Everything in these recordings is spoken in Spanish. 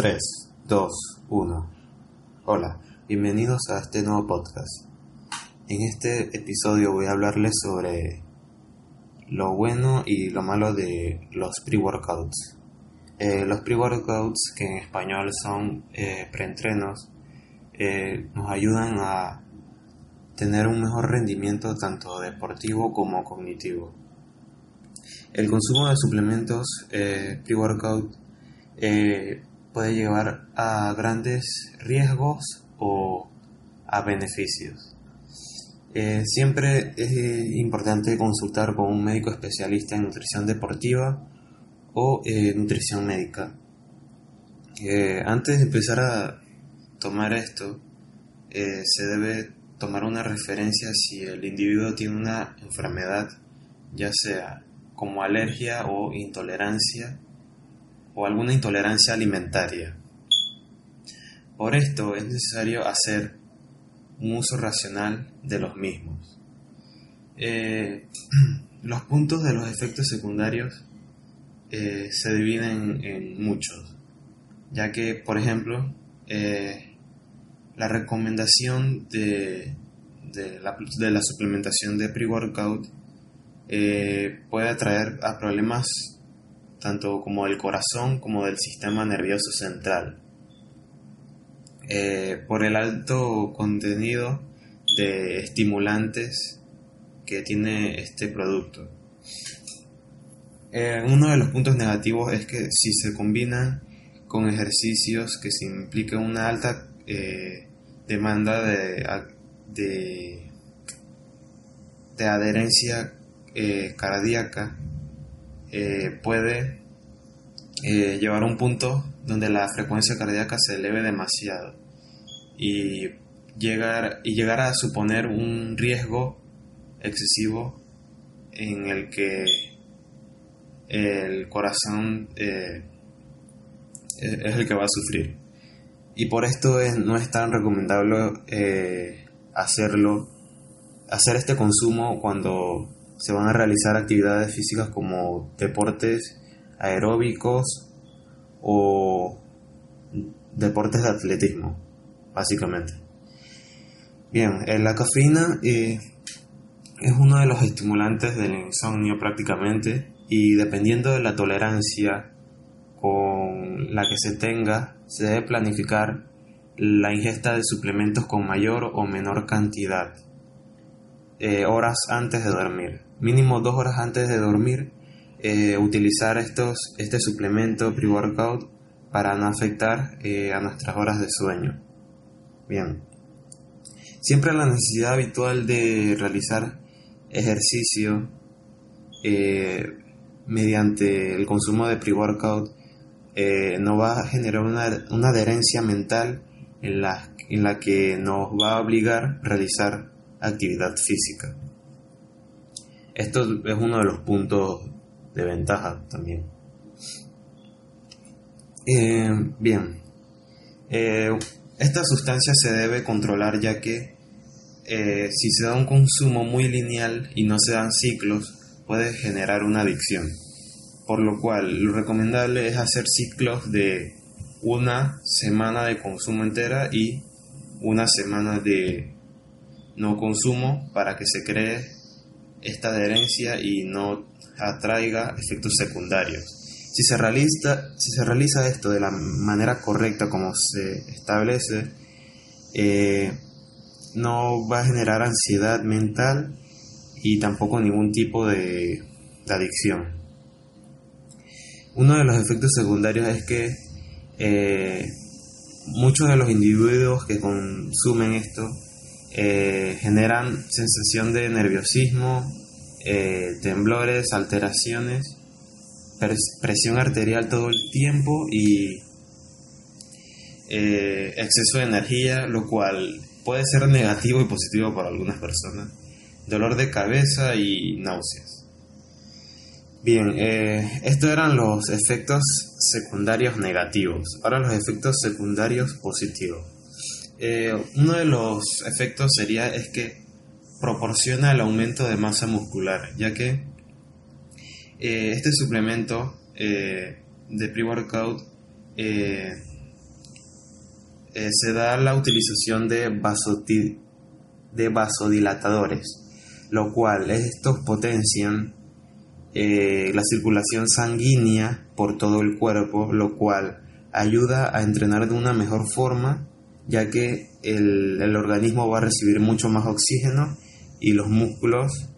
3, 2, 1. Hola, bienvenidos a este nuevo podcast. En este episodio voy a hablarles sobre lo bueno y lo malo de los pre-workouts. Eh, los pre-workouts, que en español son eh, preentrenos, eh, nos ayudan a tener un mejor rendimiento tanto deportivo como cognitivo. El consumo de suplementos eh, pre-workout puede llevar a grandes riesgos o a beneficios. Eh, siempre es importante consultar con un médico especialista en nutrición deportiva o nutrición médica. antes de empezar a tomar esto, se debe tomar una referencia si el individuo tiene una enfermedad, ya sea como alergia o intolerancia o alguna intolerancia alimentaria. Por esto es necesario hacer un uso racional de los mismos. Eh, los puntos de los efectos secundarios eh, se dividen en muchos, ya que, por ejemplo, eh, la recomendación de, la, de la suplementación de pre-workout puede atraer a problemas tanto como del corazón como del sistema nervioso central. Eh, por el alto contenido de estimulantes que tiene este producto. Eh, uno de los puntos negativos es que si se combinan con ejercicios que se implica una alta demanda de, de, adherencia eh, cardíaca eh, puede eh, llevar a un punto donde la frecuencia cardíaca se eleve demasiado y llegar, y llegar a suponer un riesgo excesivo en el que el corazón es el que va a sufrir. Y por esto no es tan recomendable hacerlo, hacer este consumo cuando se van a realizar actividades físicas como deportes aeróbicos o deportes de atletismo, básicamente. Bien, eh, la cafeína eh, es uno de los estimulantes del insomnio prácticamente y dependiendo de la tolerancia con la que se tenga, se debe planificar la ingesta de suplementos con mayor o menor cantidad eh, horas antes de dormir. Mínimo dos horas antes de dormir, eh, utilizar estos, este suplemento pre-workout para no afectar eh, a nuestras horas de sueño. Bien. Siempre la necesidad habitual de realizar ejercicio mediante el consumo de pre-workout nos va a generar una, una adherencia mental en la, en la que nos va a obligar a realizar actividad física. Esto es uno de los puntos de ventaja también. Eh, bien, eh, esta sustancia se debe controlar ya que eh, si se da un consumo muy lineal y no se dan ciclos, puede generar una adicción. Por lo cual, lo recomendable es hacer ciclos de una semana de consumo entera y una semana de no consumo para que se cree esta adherencia y no atraiga efectos secundarios. Si se, realiza, esto de la manera correcta como se establece, eh, no va a generar ansiedad mental y tampoco ningún tipo de, adicción. Uno de los efectos secundarios es que eh, muchos de los individuos que consumen esto eh, generan sensación de nerviosismo, eh, temblores, alteraciones, presión arterial todo el tiempo y eh, exceso de energía, lo cual puede ser negativo y positivo para algunas personas, dolor de cabeza y náuseas. Bien, estos eran los efectos secundarios negativos, ahora los efectos secundarios positivos. Eh, uno de los efectos sería es que proporciona el aumento de masa muscular, ya que eh, este suplemento eh, de pre-workout se da la utilización de, de vasodilatadores, lo cual estos potencian la circulación sanguínea por todo el cuerpo, lo cual ayuda a entrenar de una mejor forma, ya que el, el organismo va a recibir mucho más oxígeno y los músculos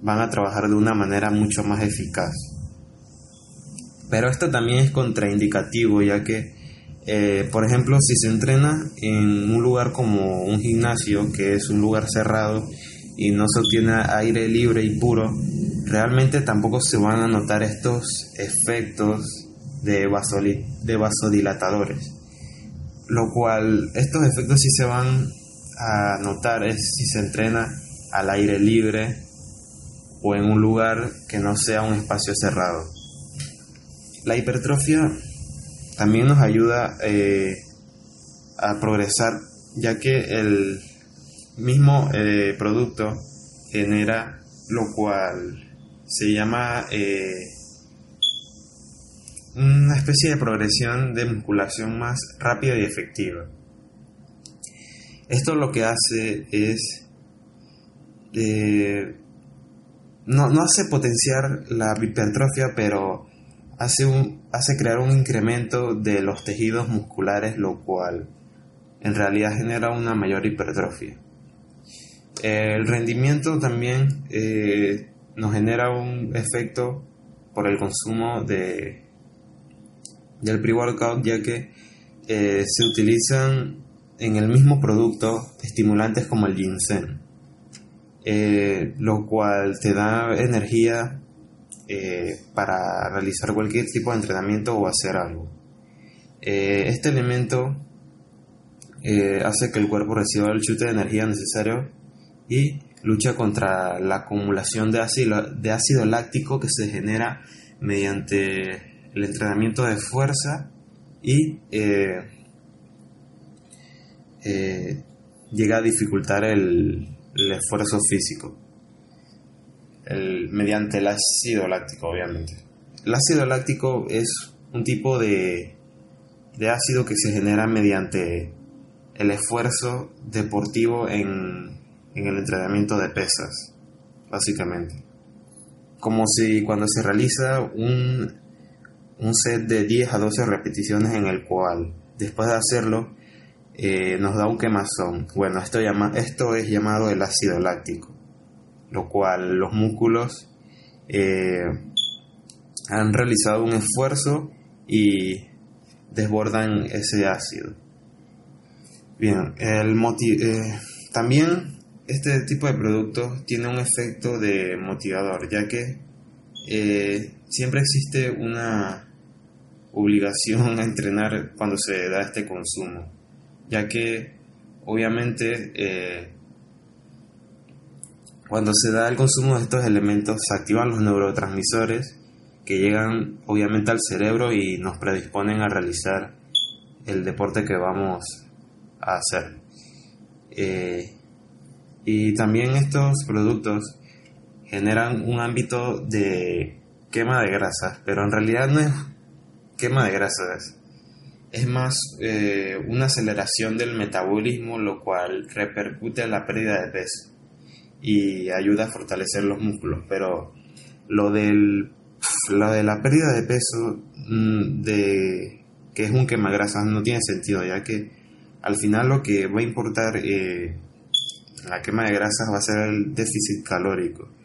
van a trabajar de una manera mucho más eficaz. Pero esto también es contraindicativo, ya que, eh, por ejemplo, si se entrena en un lugar como un gimnasio, que es un lugar cerrado y no se obtiene aire libre y puro, realmente tampoco se van a notar estos efectos de, de vasodilatadores. Lo cual, estos efectos sí se van a notar es si se entrena al aire libre o en un lugar que no sea un espacio cerrado. La hipertrofia también nos ayuda eh, a progresar ya que el mismo eh, producto genera lo cual se llama eh, una especie de progresión de musculación más rápida y efectiva. Esto lo que hace es no, no hace potenciar la hipertrofia, pero hace, un, hace crear un incremento de los tejidos musculares, lo cual en realidad genera una mayor hipertrofia. El rendimiento también eh, nos genera un efecto por el consumo de, del pre-workout, ya que eh, se utilizan en el mismo producto estimulantes como el ginseng. Eh, lo cual te da energía eh, para realizar cualquier tipo de entrenamiento o hacer algo. Eh, este elemento hace que el cuerpo reciba el chute de energía necesario y lucha contra la acumulación de ácido, de ácido láctico que se genera mediante el entrenamiento de fuerza y llega a dificultar el, el esfuerzo físico. mediante el ácido láctico, obviamente. El ácido láctico es un tipo de, de ácido que se genera mediante el esfuerzo deportivo en, en el entrenamiento de pesas, básicamente. Como si cuando se realiza un, un set de 10 a 12 repeticiones en el cual, después de hacerlo, eh, nos da un quemazón. Bueno, esto, llama, esto es llamado el ácido láctico, lo cual los músculos eh, han realizado un esfuerzo y desbordan ese ácido. Bien, el eh, también este tipo de productos tiene un efecto de motivador, ya que siempre existe una obligación a entrenar cuando se da este consumo ya que obviamente eh, cuando se da el consumo de estos elementos se activan los neurotransmisores que llegan obviamente al cerebro y nos predisponen a realizar el deporte que vamos a hacer. Eh, y también estos productos generan un ámbito de quema de grasas, pero en realidad no es quema de grasas, es más eh, una aceleración del metabolismo, lo cual repercute en la pérdida de peso y ayuda a fortalecer los músculos. Pero lo, del, lo de la pérdida de peso, mm, de, que es un quemagrasas, no tiene sentido, ya que al final lo que va a importar eh, la quema de grasas va a ser el déficit calórico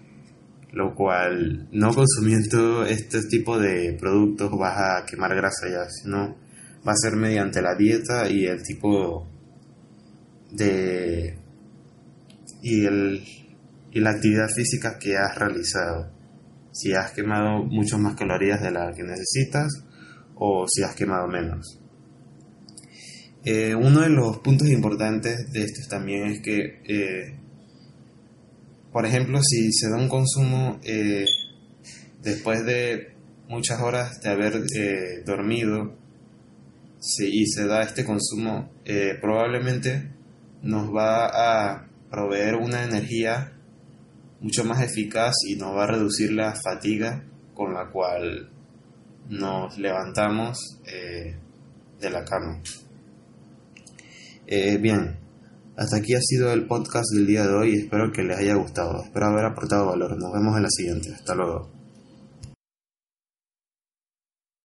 lo cual no consumiendo este tipo de productos vas a quemar grasa ya, sino va a ser mediante la dieta y el tipo de y el y la actividad física que has realizado. Si has quemado mucho más calorías de las que necesitas o si has quemado menos. Eh, uno de los puntos importantes de esto también es que eh, por ejemplo si se da un consumo eh, después de muchas horas de haber dormido y se da este consumo, eh, probablemente nos va a proveer una energía mucho más eficaz y nos va a reducir la fatiga con la cual nos levantamos eh, de la cama. Eh, bien, hasta aquí ha sido el podcast del día de hoy. Espero que les haya gustado. Espero haber aportado valor. Nos vemos en la siguiente. Hasta luego.